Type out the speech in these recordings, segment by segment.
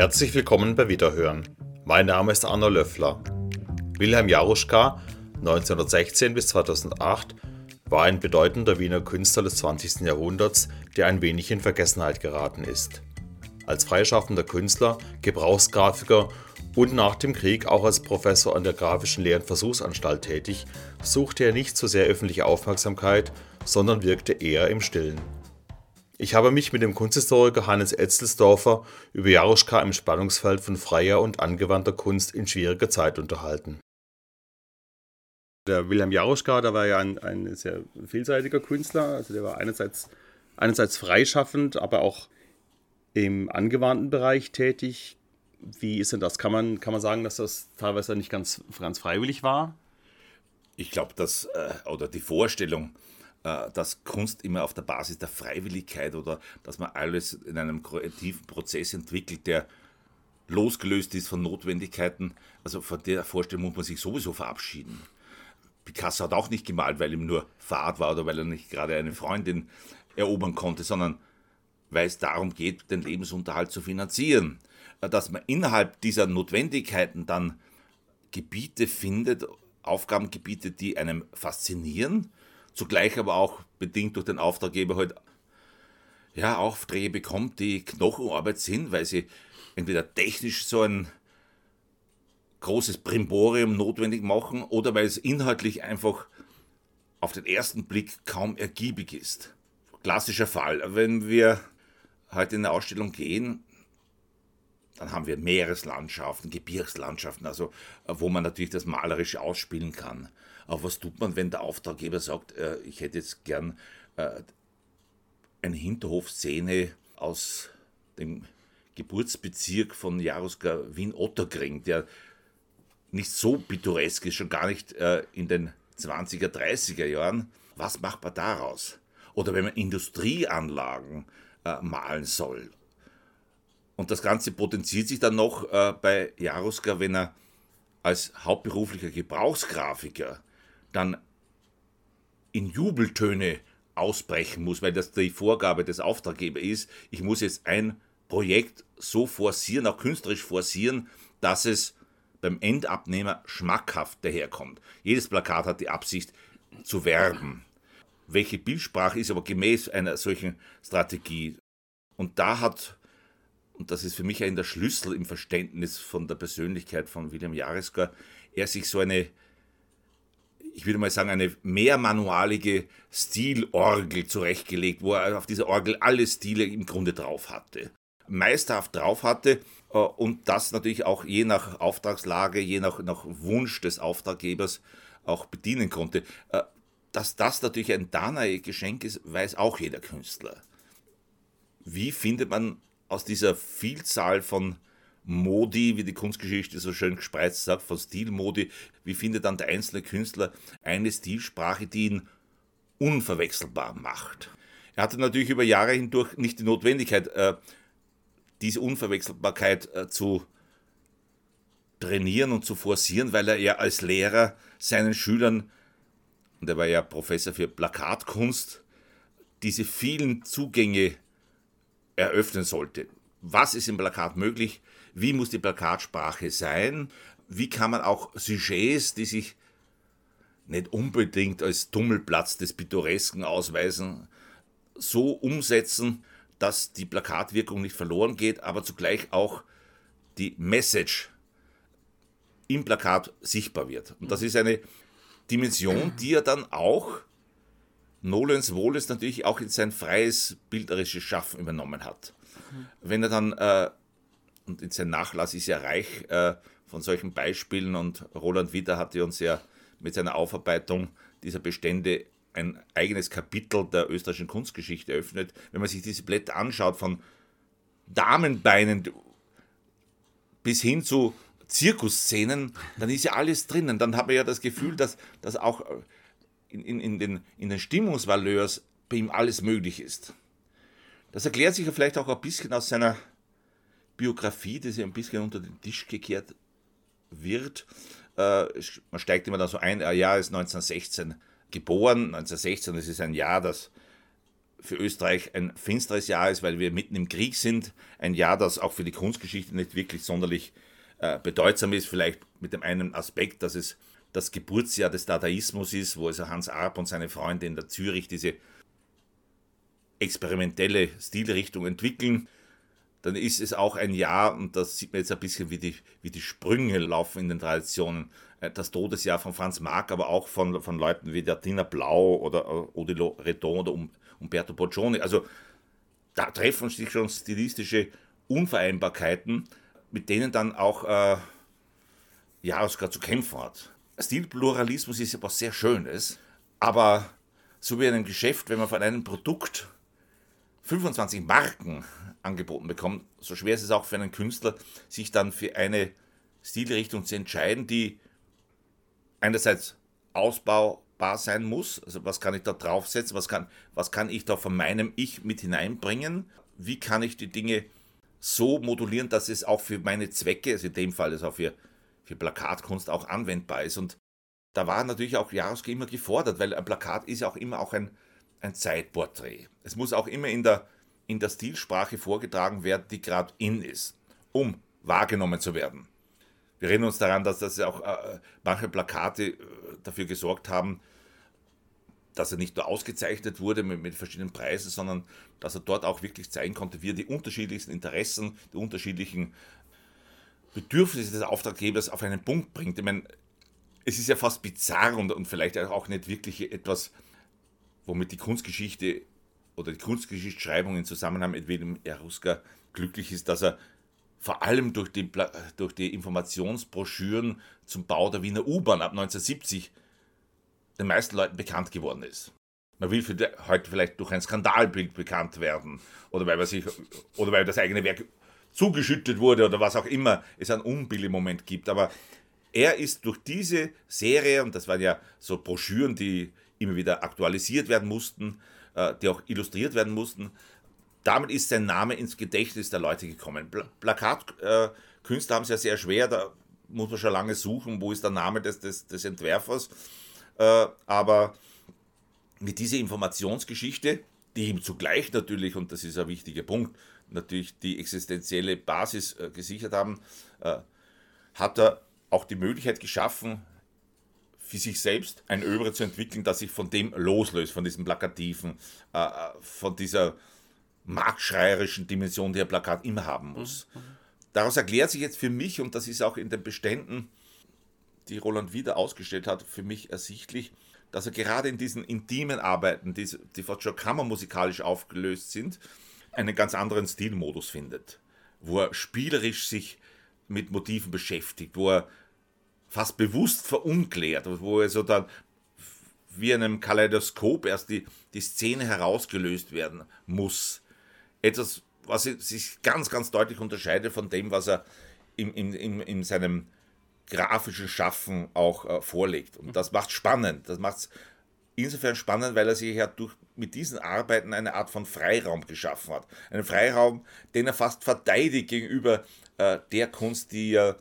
Herzlich willkommen bei Wiederhören. Mein Name ist Arno Löffler. Wilhelm Jaruschka, 1916 bis 2008, war ein bedeutender Wiener Künstler des 20. Jahrhunderts, der ein wenig in Vergessenheit geraten ist. Als freischaffender Künstler, Gebrauchsgrafiker und nach dem Krieg auch als Professor an der Grafischen Lehr- und Versuchsanstalt tätig, suchte er nicht so sehr öffentliche Aufmerksamkeit, sondern wirkte eher im Stillen. Ich habe mich mit dem Kunsthistoriker Hannes Etzelsdorfer über Jaruschka im Spannungsfeld von freier und angewandter Kunst in schwieriger Zeit unterhalten. Der Wilhelm Jaruschka, der war ja ein, ein sehr vielseitiger Künstler. Also der war einerseits, einerseits freischaffend, aber auch im angewandten Bereich tätig. Wie ist denn das? Kann man, kann man sagen, dass das teilweise nicht ganz, ganz freiwillig war? Ich glaube, dass, äh, oder die Vorstellung, dass Kunst immer auf der Basis der Freiwilligkeit oder dass man alles in einem kreativen Prozess entwickelt, der losgelöst ist von Notwendigkeiten. Also von der Vorstellung muss man sich sowieso verabschieden. Picasso hat auch nicht gemalt, weil ihm nur Fahrt war oder weil er nicht gerade eine Freundin erobern konnte, sondern weil es darum geht, den Lebensunterhalt zu finanzieren. Äh, dass man innerhalb dieser Notwendigkeiten dann Gebiete findet, Aufgabengebiete, die einem faszinieren zugleich aber auch bedingt durch den Auftraggeber halt ja, Aufträge bekommt, die Knochenarbeit sind, weil sie entweder technisch so ein großes Primborium notwendig machen oder weil es inhaltlich einfach auf den ersten Blick kaum ergiebig ist. Klassischer Fall, wenn wir heute in eine Ausstellung gehen, dann haben wir Meereslandschaften, Gebirgslandschaften, also wo man natürlich das malerisch ausspielen kann. Aber was tut man, wenn der Auftraggeber sagt, äh, ich hätte jetzt gern äh, eine Hinterhofszene aus dem Geburtsbezirk von Jaruska Wien-Otterkring, der nicht so pittoresk ist, schon gar nicht äh, in den 20er, 30er Jahren. Was macht man daraus? Oder wenn man Industrieanlagen äh, malen soll. Und das Ganze potenziert sich dann noch äh, bei Jaruska, wenn er als hauptberuflicher Gebrauchsgrafiker dann in Jubeltöne ausbrechen muss, weil das die Vorgabe des Auftraggebers ist, ich muss jetzt ein Projekt so forcieren, auch künstlerisch forcieren, dass es beim Endabnehmer schmackhaft daherkommt. Jedes Plakat hat die Absicht zu werben. Welche Bildsprache ist aber gemäß einer solchen Strategie? Und da hat, und das ist für mich ein der Schlüssel im Verständnis von der Persönlichkeit von William Jareska, er sich so eine ich würde mal sagen, eine mehrmanualige Stilorgel zurechtgelegt, wo er auf dieser Orgel alle Stile im Grunde drauf hatte. Meisterhaft drauf hatte äh, und das natürlich auch je nach Auftragslage, je nach, nach Wunsch des Auftraggebers auch bedienen konnte. Äh, dass das natürlich ein Danae-Geschenk ist, weiß auch jeder Künstler. Wie findet man aus dieser Vielzahl von Modi, wie die Kunstgeschichte so schön gespreizt sagt, von Stilmodi, wie findet dann der einzelne Künstler eine Stilsprache, die ihn unverwechselbar macht. Er hatte natürlich über Jahre hindurch nicht die Notwendigkeit, äh, diese Unverwechselbarkeit äh, zu trainieren und zu forcieren, weil er ja als Lehrer seinen Schülern, und er war ja Professor für Plakatkunst, diese vielen Zugänge eröffnen sollte. Was ist im Plakat möglich? Wie muss die Plakatsprache sein, wie kann man auch Sujets, die sich nicht unbedingt als Tummelplatz des Pittoresken ausweisen, so umsetzen, dass die Plakatwirkung nicht verloren geht, aber zugleich auch die Message im Plakat sichtbar wird. Und das ist eine Dimension, die er dann auch Nolens Wohlens natürlich auch in sein freies bilderisches Schaffen übernommen hat. Wenn er dann äh, und sein Nachlass ist ja reich äh, von solchen Beispielen und Roland Witter hatte uns ja mit seiner Aufarbeitung dieser Bestände ein eigenes Kapitel der österreichischen Kunstgeschichte eröffnet. Wenn man sich diese Blätter anschaut, von Damenbeinen bis hin zu Zirkusszenen, dann ist ja alles drinnen. Dann hat man ja das Gefühl, dass, dass auch in, in, in, den, in den Stimmungsvaleurs bei ihm alles möglich ist. Das erklärt sich ja vielleicht auch ein bisschen aus seiner Biografie, die sich ein bisschen unter den Tisch gekehrt wird. Äh, man steigt immer da so ein, er ist 1916 geboren. 1916, das ist ein Jahr, das für Österreich ein finsteres Jahr ist, weil wir mitten im Krieg sind. Ein Jahr, das auch für die Kunstgeschichte nicht wirklich sonderlich äh, bedeutsam ist. Vielleicht mit dem einen Aspekt, dass es das Geburtsjahr des Dadaismus ist, wo also Hans Arp und seine Freunde in der Zürich diese experimentelle Stilrichtung entwickeln. Dann ist es auch ein Jahr, und das sieht man jetzt ein bisschen, wie die, wie die Sprünge laufen in den Traditionen, äh, das Todesjahr von Franz Marc, aber auch von, von Leuten wie der Tina Blau oder äh, Odilo Redon oder Umberto Boccioni. Also da treffen sich schon stilistische Unvereinbarkeiten, mit denen dann auch äh, Jaroska zu kämpfen hat. Stilpluralismus ist ja was sehr Schönes, aber so wie in einem Geschäft, wenn man von einem Produkt 25 Marken angeboten bekommt, so schwer ist es auch für einen Künstler, sich dann für eine Stilrichtung zu entscheiden, die einerseits ausbaubar sein muss, also was kann ich da draufsetzen, was kann, was kann ich da von meinem Ich mit hineinbringen, wie kann ich die Dinge so modulieren, dass es auch für meine Zwecke, also in dem Fall ist auch für, für Plakatkunst auch anwendbar ist. Und da war natürlich auch Jaroski immer gefordert, weil ein Plakat ist ja auch immer auch ein, ein Zeitporträt. Es muss auch immer in der, in der Stilsprache vorgetragen werden, die gerade in ist, um wahrgenommen zu werden. Wir erinnern uns daran, dass das auch äh, manche Plakate äh, dafür gesorgt haben, dass er nicht nur ausgezeichnet wurde mit, mit, verschiedenen Preisen, sondern dass er dort auch wirklich zeigen konnte, wie er die unterschiedlichsten Interessen, die unterschiedlichen Bedürfnisse des Auftraggebers auf einen Punkt bringt. Ich meine, es ist ja fast bizarr und, und vielleicht auch nicht wirklich etwas, womit die Kunstgeschichte oder die Kunstgeschichtsschreibung in Zusammenhang mit Wilhelm Jaruska glücklich ist, dass er vor allem durch die, durch die Informationsbroschüren zum Bau der Wiener U-Bahn ab 1970 den meisten Leuten bekannt geworden ist. Man will heute vielleicht durch ein Skandalbild bekannt werden oder weil, man sich, oder weil das eigene Werk zugeschüttet wurde oder was auch immer es einen Unbill im Moment gibt. Aber er ist durch diese Serie, und das waren ja so Broschüren, die immer wieder aktualisiert werden mussten, die auch illustriert werden mussten, damit ist sein Name ins Gedächtnis der Leute gekommen. Pl Plakatkünstler äh, haben es ja sehr schwer, da muss man schon lange suchen, wo ist der Name des, des, des Entwerfers. Äh, aber mit dieser Informationsgeschichte, die ihm zugleich natürlich, und das ist ein wichtiger Punkt, natürlich die existenzielle Basis äh, gesichert haben, äh, hat er auch die Möglichkeit geschaffen, für sich selbst ein Övre zu entwickeln, das sich von dem loslöst, von diesem Plakativen, äh, äh von dieser marktschreierischen Dimension, die ein Plakat immer haben muss. Mhm. Daraus erklärt sich jetzt für mich, und das ist auch in den Beständen, die Roland wieder ausgestellt hat, für mich ersichtlich, dass er gerade in diesen intimen Arbeiten, die, die fast schon kammermusikalisch aufgelöst sind, einen ganz anderen Stilmodus findet, wo er spielerisch sich mit Motiven beschäftigt, wo er fast bewusst verunklärt, wo er so dann wie einem Kaleidoskop erst die, die Szene herausgelöst werden muss etwas, was sich ganz, ganz deutlich unterscheidet von dem, was er in, in, in, in seinem grafischen Schaffen auch äh, vorlegt. Und das macht spannend. Das macht es insofern spannend, weil er sich ja durch, mit diesen Arbeiten eine Art von Freiraum geschaffen hat. Einen Freiraum, den er fast verteidigt gegenüber äh, der Kunst, die er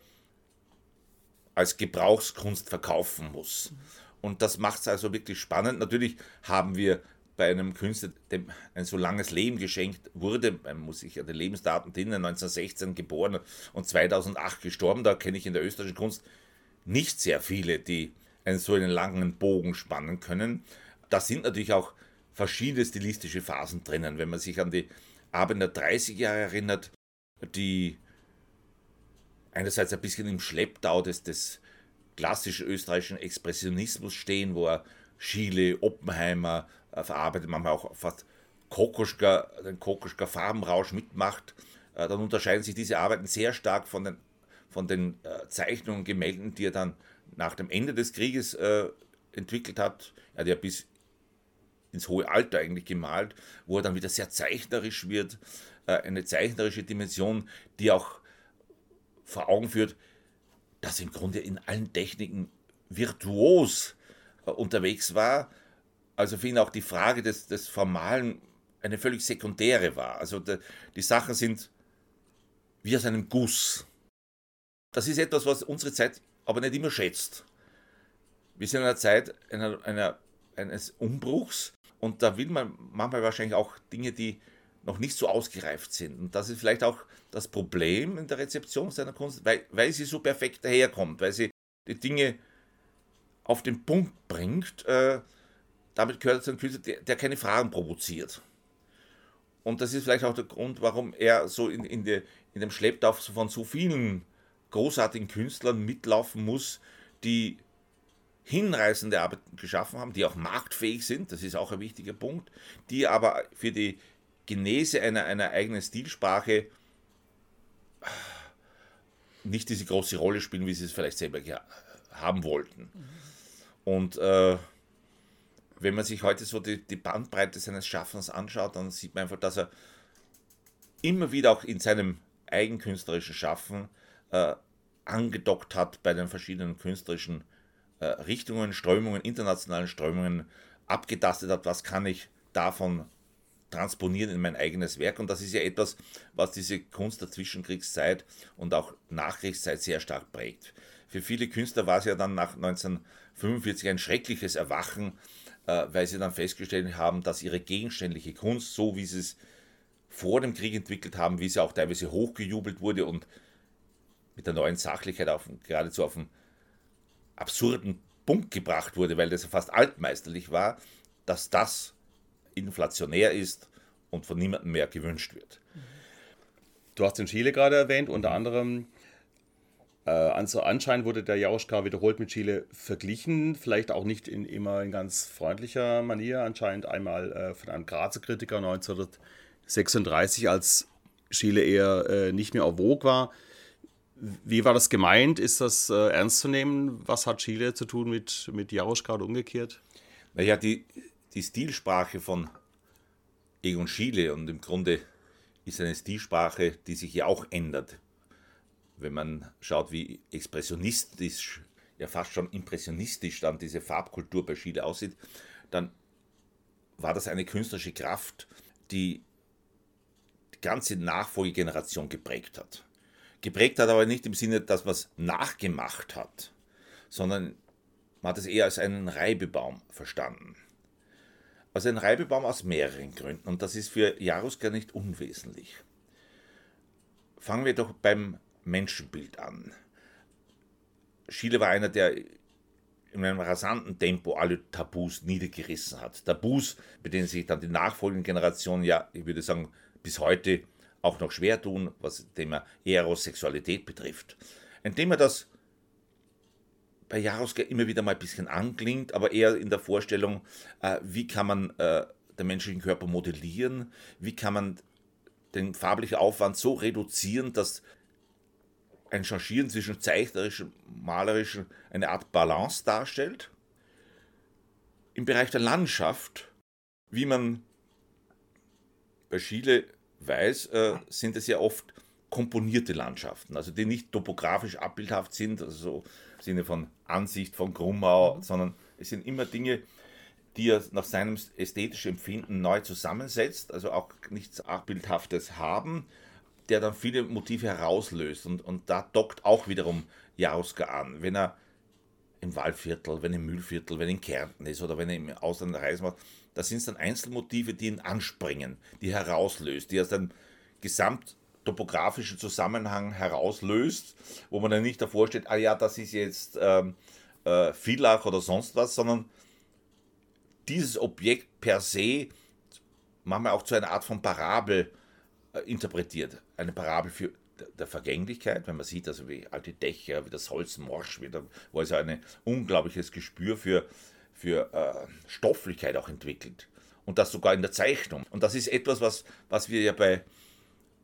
als Gebrauchskunst verkaufen muss. Und das macht es also wirklich spannend. Natürlich haben wir bei einem Künstler, dem ein so langes Leben geschenkt wurde, man muss sich ja die Lebensdaten drinnen, 1916 geboren und 2008 gestorben, da kenne ich in der österreichischen Kunst nicht sehr viele, die einen so einen langen Bogen spannen können. Da sind natürlich auch verschiedene stilistische Phasen drinnen. Wenn man sich an die Abend der 30 Jahre erinnert, die einerseits ein bisschen im Schlepptau des, des klassischen österreichischen Expressionismus stehen, wo er Schiele, Oppenheimer, äh, verarbeitet, manchmal auch fast Kokoschka, den Kokoschka Farbenrausch mitmacht, äh, dann unterscheiden sich diese Arbeiten sehr stark von den, von den äh, Zeichnungen, Gemälden, die er dann nach dem Ende des Krieges entwickelt hat. Er hat ja bis ins hohe Alter eigentlich gemalt, wo er dann wieder sehr zeichnerisch wird, eine zeichnerische Dimension, die auch vor Augen führt, dass im Grunde in allen Techniken virtuos unterwegs war also für ihn auch die Frage des, des Formalen eine völlig sekundäre war. Also de, die Sachen sind wie aus einem Guss. Das ist etwas, was unsere Zeit aber nicht immer schätzt. Wir sind in einer Zeit einer, einer, eines Umbruchs Und da will man manchmal wahrscheinlich auch Dinge, die noch nicht so ausgereift sind. Und das ist vielleicht auch das Problem in der Rezeption seiner Kunst, weil, weil sie so perfekt daherkommt, weil sie die Dinge auf den Punkt bringt. Äh, damit gehört er zu einem Künstler, der, der, keine Fragen provoziert. Und das ist vielleicht auch der Grund, warum er so in, in, de, in dem Schlepptauch von so vielen großartigen Künstlern mitlaufen muss, die hinreißende Arbeiten geschaffen haben, die auch marktfähig sind, das ist auch ein wichtiger Punkt, die aber für die Genese einer, einer eigenen Stilsprache nicht diese große Rolle spielen, wie sie es vielleicht selber haben wollten. Und äh, wenn man sich heute so die, die Bandbreite seines Schaffens anschaut, dann sieht man einfach, dass er immer wieder auch in seinem eigenkünstlerischen Schaffen äh, angedockt hat bei den verschiedenen künstlerischen äh, Richtungen, Strömungen, internationalen Strömungen, abgetastet hat, was kann ich davon transponieren in mein eigenes Werk. Und das ist ja etwas, was diese Kunst der Zwischenkriegszeit und auch Nachkriegszeit sehr stark prägt. Für viele Künstler war es ja dann nach 1945 ein schreckliches Erwachen, äh, weil sie dann festgestellt haben, dass ihre gegenständliche Kunst, so wie sie es vor dem Krieg entwickelt haben, wie sie auch teilweise hochgejubelt wurde und mit der neuen Sachlichkeit auf, geradezu auf einen absurden Punkt gebracht wurde, weil das fast altmeisterlich war, dass das inflationär ist und von niemandem mehr gewünscht wird. Du hast den Chile gerade erwähnt, unter anderem äh, anscheinend wurde der Jaroschka wiederholt mit Chile verglichen, vielleicht auch nicht in immer in ganz freundlicher Manier, anscheinend einmal äh, von einem Grazer Kritiker 1936, als Chile eher äh, nicht mehr auf Vogue war. Wie war das gemeint? Ist das äh, ernst zu nehmen? Was hat Chile zu tun mit, mit Jaroschka oder umgekehrt? Naja, die, die Stilsprache von Egon Schiele und im Grunde ist eine Stilsprache, die sich ja auch ändert. Wenn man schaut, wie expressionistisch, ja fast schon impressionistisch dann diese Farbkultur bei Schiele aussieht, dann war das eine künstlerische Kraft, die die ganze Nachfolgegeneration geprägt hat. Geprägt hat aber nicht im Sinne, dass man es nachgemacht hat, sondern man hat es eher als einen Reibebaum verstanden. Also ein Reibebaum aus mehreren Gründen und das ist für Jaruska nicht unwesentlich. Fangen wir doch beim Menschenbild an. Schiele war einer, der in einem rasanten Tempo alle Tabus niedergerissen hat. Tabus, mit denen sich dann die nachfolgenden Generationen ja, ich würde sagen, bis heute auch noch schwer tun, was das Thema Eros, Sexualität betrifft. Ein Thema, das bei Jaroska immer wieder mal ein bisschen anklingt, aber eher in der Vorstellung, äh, wie kann man äh, den menschlichen Körper modellieren, wie kann man den farblichen Aufwand so reduzieren, dass ein Changieren zwischen zeichnerischem und malerischem eine Art Balance darstellt. Im Bereich der Landschaft, wie man bei Schiele weiß, äh, sind es ja oft komponierte Landschaften, also die nicht topografisch abbildhaft sind, also so im Sinne von Ansicht von Grummau, mhm. sondern es sind immer Dinge, die er nach seinem ästhetischen Empfinden neu zusammensetzt, also auch nichts Abbildhaftes haben, der dann viele Motive herauslöst. Und, und da dockt auch wiederum Jaruska an. Wenn er im Waldviertel, wenn im Mühlviertel, wenn in Kärnten ist oder wenn er im Ausland Reisen macht, da sind es dann Einzelmotive, die ihn anspringen, die herauslöst, die aus dem gesamttopografischen Zusammenhang herauslöst, wo man dann nicht davor steht, ah ja, das ist jetzt ähm, äh, Villach oder sonst was, sondern dieses Objekt per se manchmal auch zu einer Art von Parabel äh, interpretiert. Eine Parabel für der Vergänglichkeit, wenn man sieht, also wie alte Dächer, wie das Holz morsch wird, wo also ein unglaubliches Gespür für, für äh, Stofflichkeit auch entwickelt. Und das sogar in der Zeichnung. Und das ist etwas, was, was wir ja bei,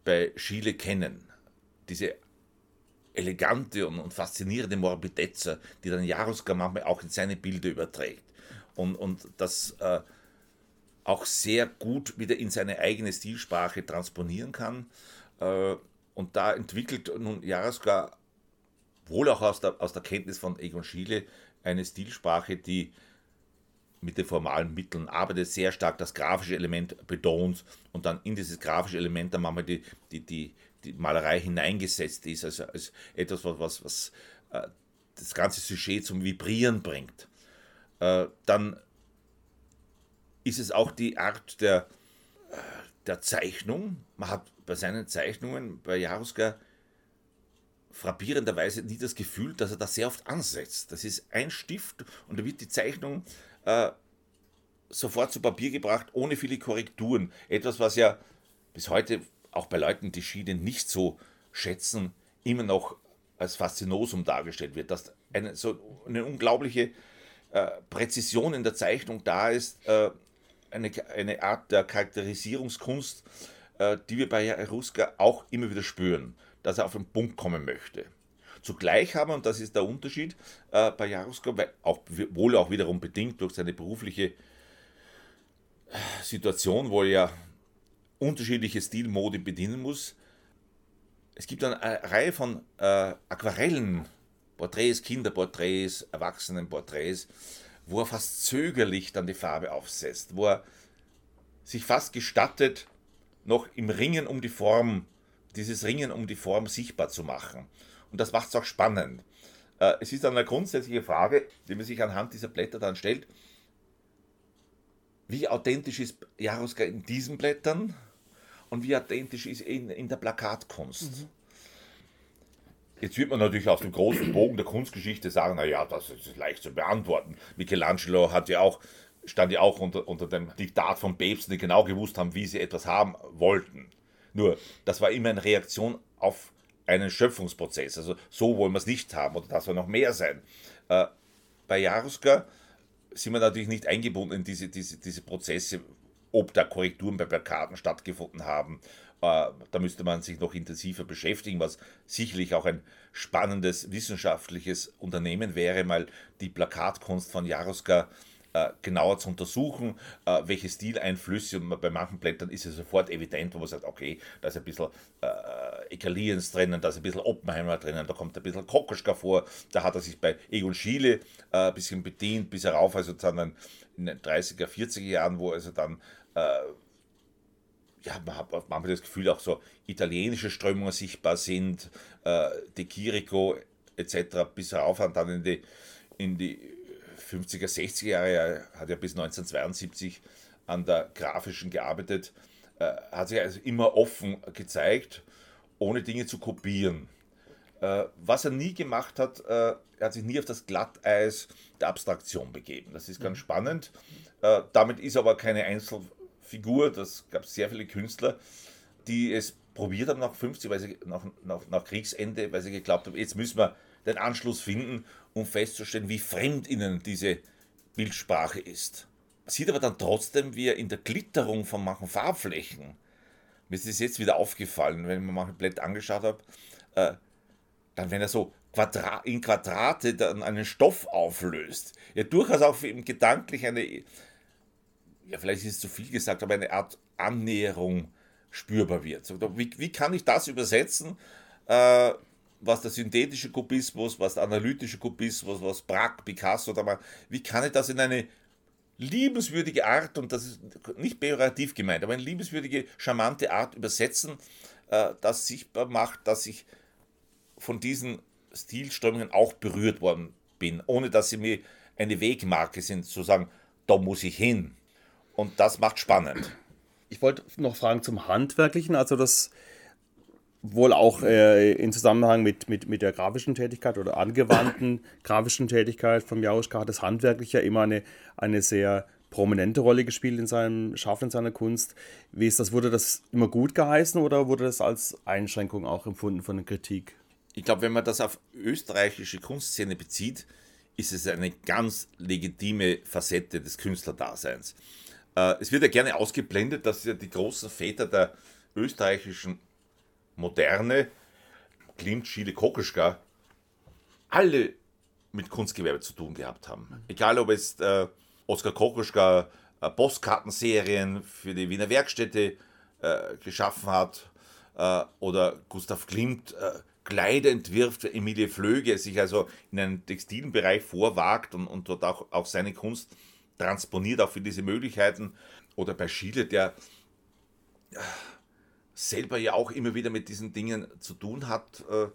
bei Schiele kennen. Diese elegante und, und faszinierende Morbidezza, die dann Jaruska manchmal auch in seine Bilder überträgt. Und, und das äh, auch sehr gut wieder in seine eigene Stilsprache transponieren kann. Äh, und da entwickelt nun Jaroska wohl auch aus der, aus der Kenntnis von Egon Schiele eine Stilsprache, die mit den formalen Mitteln arbeitet, sehr stark das grafische Element betont und dann in dieses grafische Element dann manchmal die, die, die, die Malerei hineingesetzt ist, also als etwas, was, was, was äh, das ganze Sujet zum Vibrieren bringt. Äh, dann ist es auch die Art der, der Zeichnung. Man hat bei seinen Zeichnungen bei Jaruska frappierenderweise nie das Gefühl, dass er da sehr oft ansetzt. Das ist ein Stift und da wird die Zeichnung äh, sofort zu Papier gebracht, ohne viele Korrekturen. Etwas, was ja bis heute auch bei Leuten, die Schiene nicht so schätzen, immer noch als Faszinosum dargestellt wird, dass eine, so eine unglaubliche äh, Präzision in der Zeichnung da ist, äh, eine, eine Art der Charakterisierungskunst, die wir bei Jaruska auch immer wieder spüren dass er auf den Punkt kommen möchte. Zugleich haben, und das ist der Unterschied äh, bei Jaruska, auch, wohl auch wiederum bedingt durch seine berufliche äh, Situation, wo er ja unterschiedliche Stilmode bedienen muss. Es gibt eine Reihe von äh, Aquarellen, Porträts, Kinderporträts, Erwachsenenporträts, wo er fast zögerlich dann die Farbe aufsetzt, wo er sich fast gestattet, noch im Ringen um die Form dieses Ringen um die Form sichtbar zu machen. Und das macht es auch spannend. Äh, es ist dann eine grundsätzliche Frage, die man sich anhand dieser Blätter dann stellt. Wie authentisch ist Jaruska in diesen Blättern und wie authentisch ist in, in der Plakatkunst? Mhm. Jetzt wird man natürlich aus dem großen Bogen der Kunstgeschichte sagen, naja, das ist leicht zu beantworten. Michelangelo hat ja auch, stand ja auch unter, unter dem Diktat von Päpsten, die genau gewusst haben, wie sie etwas haben wollten. Nur, das war immer eine Reaktion auf einen Schöpfungsprozess. Also so wollen wir es nicht haben oder das soll noch mehr sein. Äh, bei Jaruska sind wir natürlich nicht eingebunden in diese, diese, diese Prozesse, ob da Korrekturen bei Plakaten stattgefunden haben. Äh, da müsste man sich noch intensiver beschäftigen, was sicherlich auch ein spannendes wissenschaftliches Unternehmen wäre, mal die Plakatkunst von Jaruska äh, genauer zu untersuchen, äh, welche Stileinflüsse, und bei manchen Blättern ist es sofort evident, wo man sagt, okay, da ist ein bisschen äh, Ekaliens drinnen, da ist ein bisschen Oppenheimer drinnen, da kommt ein bisschen Kokoschka vor, da hat er sich bei Egon Schiele äh, ein bisschen bedient, bis er rauf, also dann in den 30er, 40er Jahren, wo also dann äh, ja, man hat manchmal das Gefühl, auch so italienische Strömungen sichtbar sind, äh, De Chirico etc., bis rauf und dann in die, in die 50er, 60er Jahre, er hat ja bis 1972 an der grafischen gearbeitet, äh, hat sich also immer offen gezeigt, ohne Dinge zu kopieren. Äh, was er nie gemacht hat, äh, er hat sich nie auf das Glatteis der Abstraktion begeben. Das ist ganz mhm. spannend. Äh, damit ist aber keine Einzelfigur, das gab es sehr viele Künstler, die es probiert haben nach 50, weil sie nach, nach, nach Kriegsende, weil sie geglaubt haben, jetzt müssen wir den Anschluss finden, um festzustellen, wie fremd ihnen diese Bildsprache ist. Sieht aber dann trotzdem, wie er in der Glitterung von manchen Farbflächen, mir ist das jetzt wieder aufgefallen, wenn ich mir manche Blätter angeschaut habe, äh, dann wenn er so Quadra in Quadrate dann einen Stoff auflöst, ja durchaus auch für ihn gedanklich eine, ja vielleicht ist es zu viel gesagt, aber eine Art Annäherung spürbar wird. Wie, wie kann ich das übersetzen? Äh, was der synthetische Kubismus, was der analytische Kubismus, was Braque, Picasso da mal, wie kann ich das in eine liebenswürdige Art, und das ist nicht pejorativ gemeint, aber eine liebenswürdige, charmante Art übersetzen, äh, das sichtbar macht, dass ich von diesen Stilströmungen auch berührt worden bin, ohne dass sie mir eine Wegmarke sind, zu sagen, da muss ich hin. Und das macht spannend. Ich wollte noch fragen zum Handwerklichen, also das wohl auch äh, in Zusammenhang mit, mit, mit der grafischen Tätigkeit oder angewandten grafischen Tätigkeit von Jaruschka hat das handwerklich ja immer eine, eine sehr prominente Rolle gespielt in seinem Schaffen, in seiner Kunst. Wie ist das? Wurde das immer gut geheißen oder wurde das als Einschränkung auch empfunden von der Kritik? Ich glaube, wenn man das auf österreichische Kunstszene bezieht, ist es eine ganz legitime Facette des Künstlerdaseins. Äh, es wird ja gerne ausgeblendet, dass ja die großen Väter der österreichischen Moderne, Klimt, Schiele, Kokoschka, alle mit Kunstgewerbe zu tun gehabt haben. Egal ob es äh, Oskar Kokoschka äh, Postkartenserien für die Wiener Werkstätte äh, geschaffen hat äh, oder Gustav Klimt äh, Kleider entwirft, Emilie Flöge sich also in einen textilen Bereich vorwagt und, und dort auch, auch seine Kunst transponiert, auch für diese Möglichkeiten. Oder bei Schiele, der selber ja auch immer wieder mit diesen Dingen zu tun hat, äh,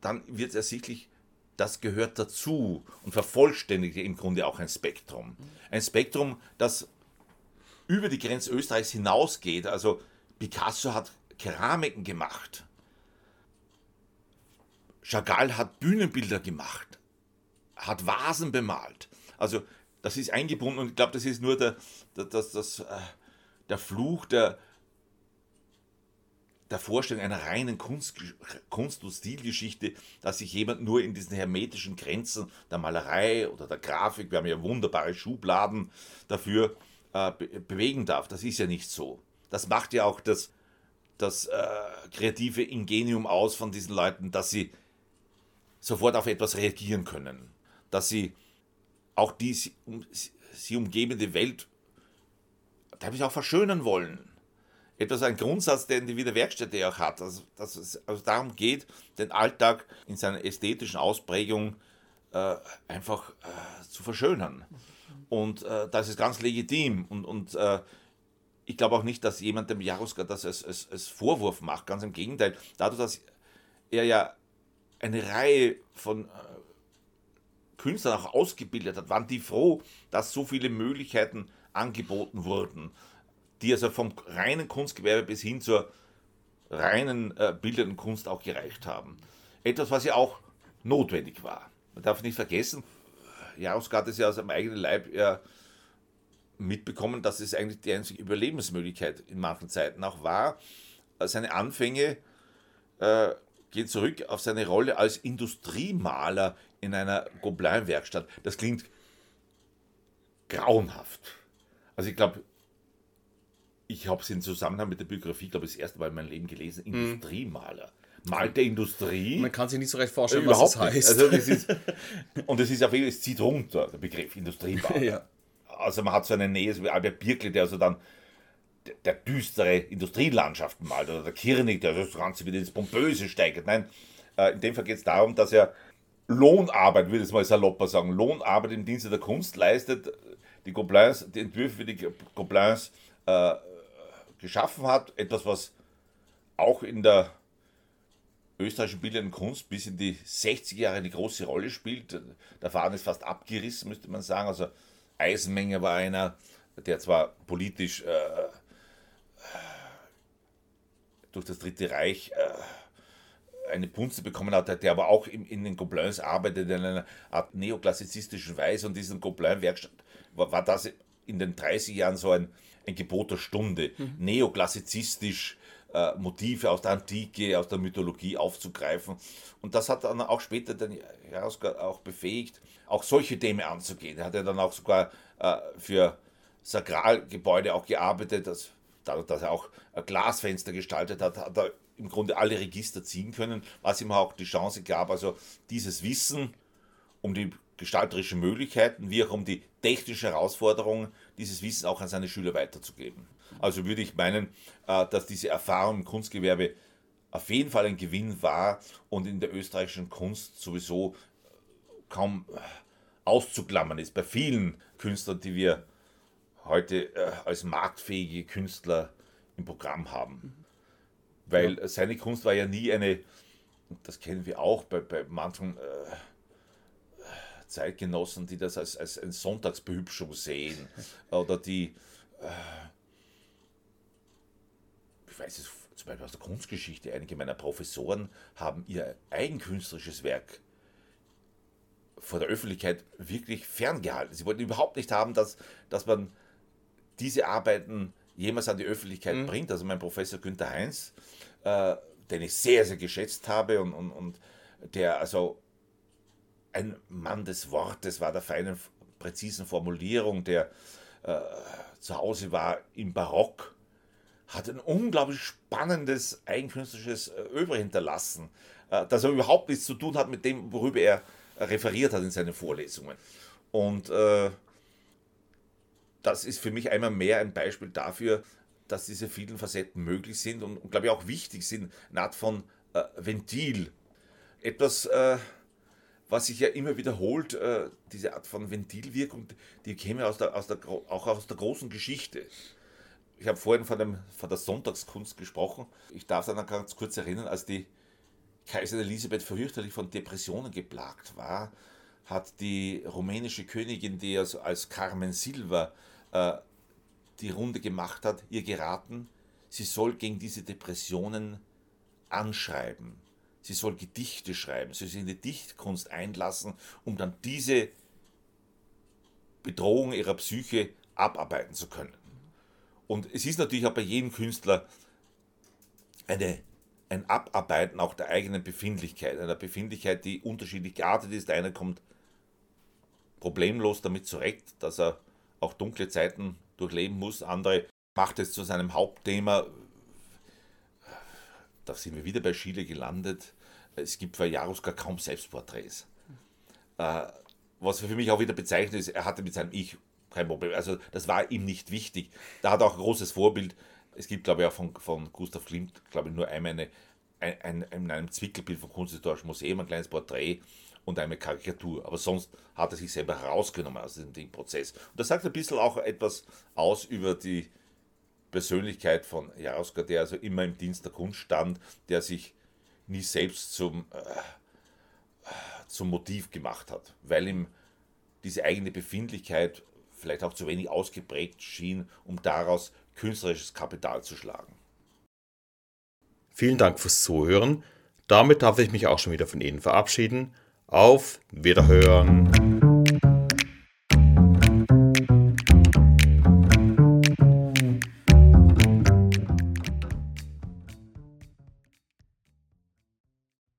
dann wird es ersichtlich, das gehört dazu und vervollständigt im Grunde auch ein Spektrum. Ein Spektrum, das über die Grenze Österreichs hinausgeht. Also Picasso hat Keramiken gemacht. Chagall hat Bühnenbilder gemacht, hat Vasen bemalt. Also das ist eingebunden und ich glaube, das ist nur der, der, das, das, äh, der Fluch der, der Vorstellung einer reinen Kunst, Kunst- und Stilgeschichte, dass sich jemand nur in diesen hermetischen Grenzen der Malerei oder der Grafik, wir haben ja wunderbare Schubladen dafür, äh, be bewegen darf. Das ist ja nicht so. Das macht ja auch das, das äh, kreative Ingenium aus von diesen Leuten, dass sie sofort auf etwas reagieren können. Dass sie auch die um, sie umgebende Welt teilweise auch verschönern wollen. Etwas ein Grundsatz, den die Wiener Werkstätte auch hat, also, dass es also darum geht, den Alltag in seiner ästhetischen Ausprägung äh, einfach äh, zu verschönern. Und äh, das ist ganz legitim. Und, und äh, ich glaube auch nicht, dass jemand dem Jaruska das als, als, als Vorwurf macht. Ganz im Gegenteil. Dadurch, dass er ja eine Reihe von äh, Künstlern auch ausgebildet hat, waren die froh, dass so viele Möglichkeiten angeboten wurden, die also vom reinen Kunstgewerbe bis hin zur reinen äh, bildenden Kunst auch gereicht haben. Etwas, was ja auch notwendig war. Man darf nicht vergessen, Jaroska hat es ja aus seinem eigenen Leib ja mitbekommen, dass es eigentlich die einzige Überlebensmöglichkeit in manchen Zeiten auch war. Seine Anfänge äh, gehen zurück auf seine Rolle als Industriemaler in einer Gobelin-Werkstatt. Das klingt grauenhaft. Also ich glaube, ich habe es in Zusammenhang mit der Biografie, glaube ich, das erste Mal in meinem Leben gelesen, mhm. Industriemaler malt der Industrie. Man kann sich nicht so recht vorstellen, äh, was das heißt. Also das ist, und es ist auf jeden Fall, es zieht runter, der Begriff Industriebau. ja. Also man hat so eine Nähe, so wie Albert Birkle, der also dann der, der düstere Industrielandschaften malt, oder der Kirnig, der das Ganze wieder ins Pompöse steigert. Nein, äh, in dem Fall geht es darum, dass er Lohnarbeit, würde ich es mal salopper sagen, Lohnarbeit im Dienste der Kunst leistet, die Gobelins, die Entwürfe für die Gobelins äh, geschaffen hat, etwas, was auch in der österreichischen bildenden Kunst bis in die 60er Jahre eine große Rolle spielt. Der Faden ist fast abgerissen, müsste man sagen. Also Eisenmenger war einer, der zwar politisch äh, durch das Dritte Reich äh, eine Punze bekommen hat, der aber auch in, in den Gobelins arbeitet in einer Art neoklassizistischen Weise und diesen Gobelin-Werkstatt war, war, das in den 30 Jahren so ein, ein Gebot der Stunde, mhm. neoklassizistisch äh, Motive aus der Antike, aus der Mythologie aufzugreifen. Und das hat dann auch später den Jaroska auch befähigt, auch solche Themen anzugehen. Er hat ja dann auch sogar äh, für Sakralgebäude auch gearbeitet, das, dadurch, dass er auch Glasfenster gestaltet hat, hat er im Grunde alle Register ziehen können, was ihm auch die Chance gab, also dieses Wissen um die gestalterischen Möglichkeiten, wie auch um die technische Herausforderung, dieses Wissen auch an seine Schüler weiterzugeben. Also würde ich meinen, äh, dass diese Erfahrung im Kunstgewerbe auf jeden Fall ein Gewinn war und in der österreichischen Kunst sowieso kaum äh, auszuklammern ist. Bei vielen Künstlern, die wir heute äh, als marktfähige Künstler im Programm haben. Weil seine Kunst war ja nie eine, das kennen wir auch bei, bei manchen äh, Zeitgenossen, die das als, als eine Sonntagsbehübschung sehen oder die äh, ich weiß es zum Beispiel aus der Kunstgeschichte, einige meiner Professoren haben ihr eigenkünstlerisches Werk vor der Öffentlichkeit wirklich ferngehalten. Sie wollten überhaupt nicht haben, dass, dass man diese Arbeiten jemals an die Öffentlichkeit mhm. bringt. Also mein Professor Günther Heinz, äh, den ich sehr, sehr geschätzt habe und, und, und der also ein Mann des Wortes war, der feinen, präzisen Formulierung, der äh, zu Hause war im Barock hat ein unglaublich spannendes eigenkünstlerisches Övre äh, hinterlassen, äh, das aber überhaupt nichts zu tun hat mit dem, worüber er referiert hat in seinen Vorlesungen. Und äh, das ist für mich einmal mehr ein Beispiel dafür, dass diese vielen Facetten möglich sind und, und glaube ich auch wichtig sind, eine Art von äh, Ventil. Etwas, äh, was sich ja immer wiederholt, äh, diese Art von Ventilwirkung, die käme aus der, aus der, auch aus der großen Geschichte. Ich habe vorhin von, dem, von der Sonntagskunst gesprochen. Ich darf dann ganz kurz erinnern, als die Kaiserin Elisabeth fürchterlich von Depressionen geplagt war, hat die rumänische Königin, die als, als Carmen Silva äh, die Runde gemacht hat, ihr geraten, sie soll gegen diese Depressionen anschreiben. Sie soll Gedichte schreiben, sie soll sich in die Dichtkunst einlassen, um dann diese Bedrohung ihrer Psyche abarbeiten zu können. Und es ist natürlich auch bei jedem Künstler eine, ein Abarbeiten auch der eigenen Befindlichkeit, einer Befindlichkeit, die unterschiedlich geartet ist. Der eine kommt problemlos damit zurecht, dass er auch dunkle Zeiten durchleben muss. Andere macht es zu seinem Hauptthema. Da sind wir wieder bei Schiele gelandet. Es gibt für Jaruska kaum Selbstporträts. Äh, was für mich auch wieder bezeichnet ist, er hatte mit seinem Ich kein Problem. Also das war ihm nicht wichtig. Da hat auch ein großes Vorbild. Es gibt, glaube ich, auch von, von Gustav Klimt, glaube ich, nur einmal eine, ein, ein, in einem Zwickelbild vom Kunsthistorischen Museum ein kleines Porträt und eine Karikatur. Aber sonst hat er sich selber herausgenommen aus diesem Prozess. Und das sagt ein bisschen auch etwas aus über die Persönlichkeit von Jaroska, der also immer im Dienst der Kunst stand, der sich nie selbst zum, äh, zum Motiv gemacht hat, weil ihm diese eigene Befindlichkeit vielleicht auch zu wenig ausgeprägt schien, um daraus künstlerisches Kapital zu schlagen. Vielen Dank fürs Zuhören. Damit darf ich mich auch schon wieder von Ihnen verabschieden. Auf Wiederhören!